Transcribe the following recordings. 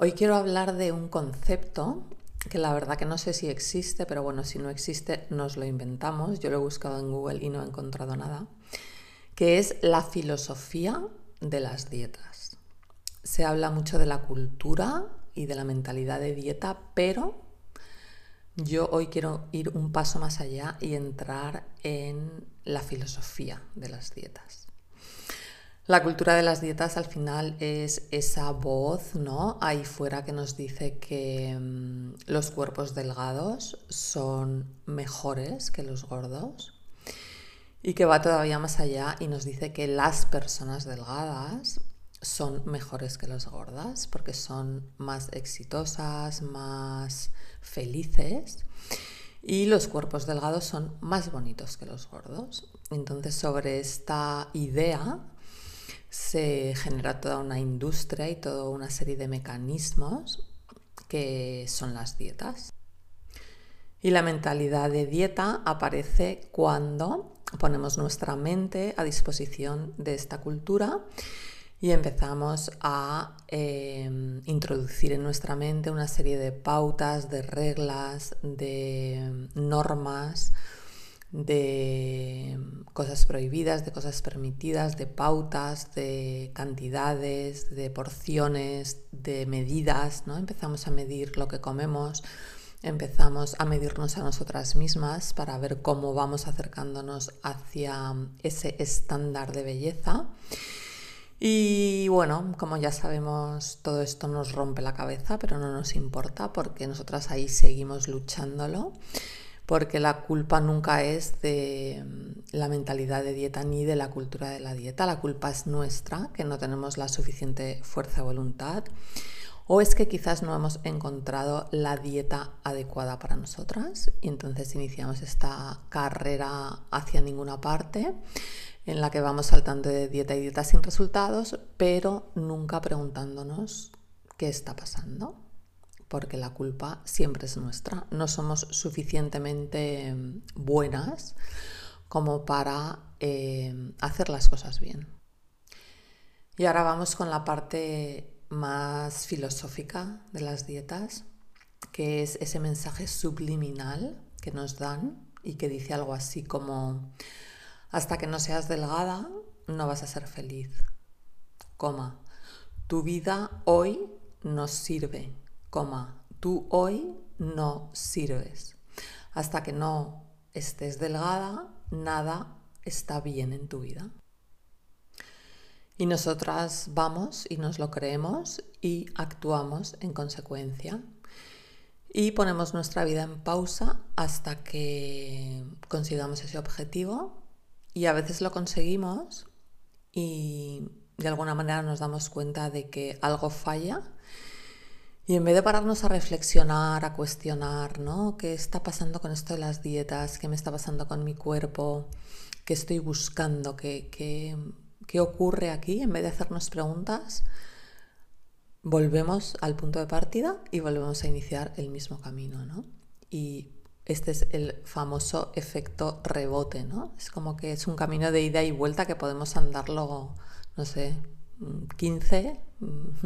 Hoy quiero hablar de un concepto que la verdad que no sé si existe, pero bueno, si no existe nos lo inventamos. Yo lo he buscado en Google y no he encontrado nada, que es la filosofía de las dietas. Se habla mucho de la cultura y de la mentalidad de dieta, pero yo hoy quiero ir un paso más allá y entrar en la filosofía de las dietas. La cultura de las dietas al final es esa voz, ¿no? Ahí fuera que nos dice que mm, los cuerpos delgados son mejores que los gordos y que va todavía más allá y nos dice que las personas delgadas son mejores que las gordas porque son más exitosas, más felices y los cuerpos delgados son más bonitos que los gordos. Entonces sobre esta idea se genera toda una industria y toda una serie de mecanismos que son las dietas. Y la mentalidad de dieta aparece cuando ponemos nuestra mente a disposición de esta cultura y empezamos a em, introducir en nuestra mente una serie de pautas, de reglas, de normas, de cosas prohibidas, de cosas permitidas, de pautas, de cantidades, de porciones, de medidas, ¿no? Empezamos a medir lo que comemos, empezamos a medirnos a nosotras mismas para ver cómo vamos acercándonos hacia ese estándar de belleza. Y bueno, como ya sabemos, todo esto nos rompe la cabeza, pero no nos importa porque nosotras ahí seguimos luchándolo porque la culpa nunca es de mm, la mentalidad de dieta ni de la cultura de la dieta, la culpa es nuestra, que no tenemos la suficiente fuerza de voluntad, o es que quizás no hemos encontrado la dieta adecuada para nosotras y entonces iniciamos esta carrera hacia ninguna parte en la que vamos saltando de dieta y dieta sin resultados, pero nunca preguntándonos qué está pasando porque la culpa siempre es nuestra. No somos suficientemente em, buenas como para em, hacer las cosas bien. Y ahora vamos con la parte más filosófica de las dietas, que es ese mensaje subliminal que nos dan y que dice algo así como, hasta que no seas delgada, no vas a ser feliz. Coma, tu vida hoy nos sirve coma, tú hoy no sirves. Hasta que no estés delgada, nada está bien en tu vida. Y nosotras vamos y nos lo creemos y actuamos en consecuencia. Y ponemos nuestra vida en pausa hasta que consigamos ese objetivo. Y a veces lo conseguimos y de alguna manera nos damos cuenta de que algo falla y en vez de pararnos a reflexionar, a cuestionar, ¿no? ¿Qué está pasando con esto de las dietas? ¿Qué me está pasando con mi cuerpo? ¿Qué estoy buscando? ¿Qué, qué, ocurre aquí? En vez de hacernos preguntas, volvemos al punto de partida y volvemos a iniciar el mismo camino, ¿no? Y este es el famoso efecto rebote, ¿no? Es como que es un camino de ida y vuelta que podemos andarlo, no sé, 15,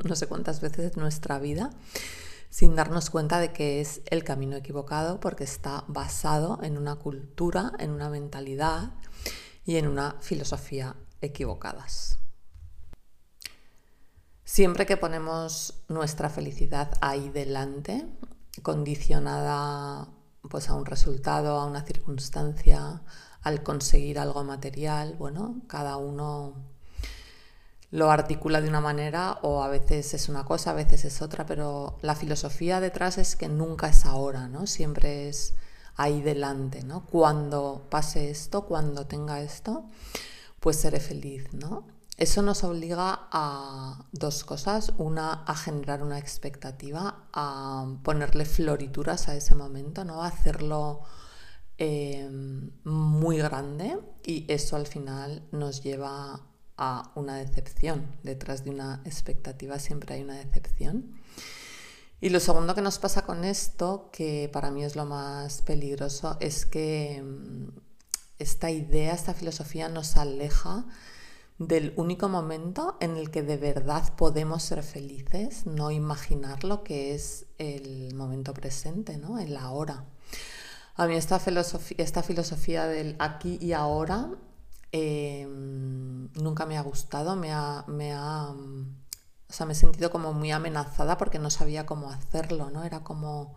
no sé cuántas veces en nuestra vida, sin darnos cuenta de que es el camino equivocado porque está basado en una cultura, en una mentalidad y en una filosofía equivocadas. Siempre que ponemos nuestra felicidad ahí delante, condicionada pues a un resultado, a una circunstancia, al conseguir algo material, bueno, cada uno lo articula de una manera o a veces es una cosa, a veces es otra, pero la filosofía detrás es que nunca es ahora, ¿no? Siempre es ahí delante, ¿no? Cuando pase esto, cuando tenga esto, pues seré feliz, ¿no? Eso nos obliga a dos cosas. Una, a generar una expectativa, a ponerle florituras a ese momento, ¿no? A hacerlo eh, muy grande y eso al final nos lleva a una decepción. Detrás de una expectativa siempre hay una decepción. Y lo segundo que nos pasa con esto, que para mí es lo más peligroso, es que mm, esta idea, esta filosofía nos aleja del único momento en el que de verdad podemos ser felices, no imaginar lo que es el momento presente, ¿no? el ahora. A mí esta filosofía, esta filosofía del aquí y ahora em, nunca me ha gustado, me ha, me ha, o sea, me he sentido como muy amenazada porque no sabía cómo hacerlo, ¿no? Era como,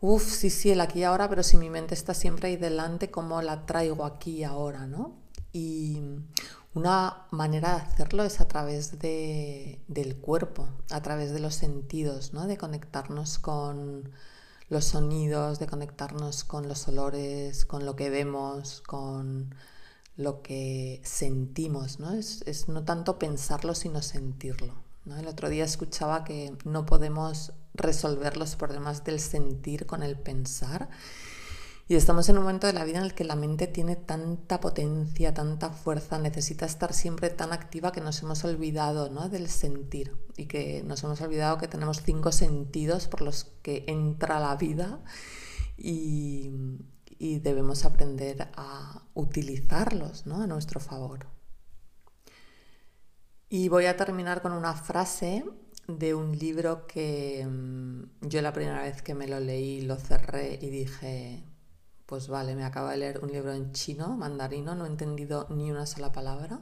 uff, sí, sí, el aquí y ahora, pero si mi mente está siempre ahí delante, ¿cómo la traigo aquí y ahora, ¿no? Y una manera de hacerlo es a través de, del cuerpo, a través de los sentidos, ¿no? De conectarnos con los sonidos, de conectarnos con los olores, con lo que vemos, con lo que sentimos, ¿no? Es, no tanto pensarlo, sino sentirlo. ¿no? El otro día escuchaba que no podemos resolver los problemas del sentir con el pensar. Y estamos en un momento de la vida en el que la mente tiene tanta potencia, tanta fuerza, necesita estar siempre tan activa que nos hemos olvidado ¿no? del sentir y que nos hemos olvidado que tenemos cinco sentidos por los que entra la vida y, debemos aprender a utilizarlos ¿no? a nuestro favor. Y voy a terminar con una frase de un libro que mm, yo la primera vez que me lo leí lo cerré y dije, pues vale, me acabo de leer un libro en chino, mandarino, no he entendido ni una sola palabra.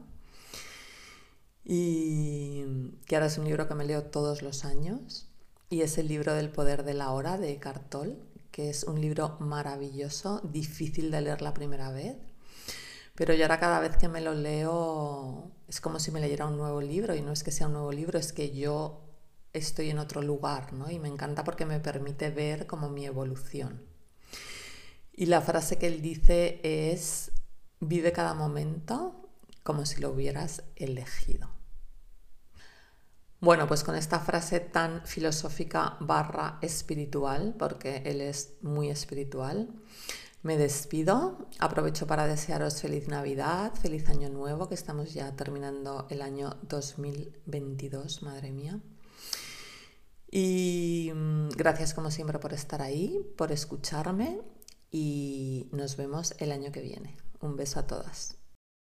Y que ahora es un libro que me leo todos los años. Y es el libro del poder de la hora de Cartol, que es un libro maravilloso, difícil de leer la primera vez. Pero yo ahora cada vez que me lo leo es como si me leyera un nuevo libro y no es que sea un nuevo libro, es que yo estoy en otro lugar, ¿no? Y me encanta porque me permite ver como mi evolución. Y la frase que él dice es, vive cada momento como si lo hubieras elegido. Bueno, pues con esta frase tan filosófica barra espiritual, porque él es muy espiritual, me despido. Aprovecho para desearos feliz Navidad, feliz Año Nuevo, que estamos ya terminando el año 2022, madre mía. Y mm, gracias como siempre por estar ahí, por escucharme y nos vemos el año que viene. Un beso a todas.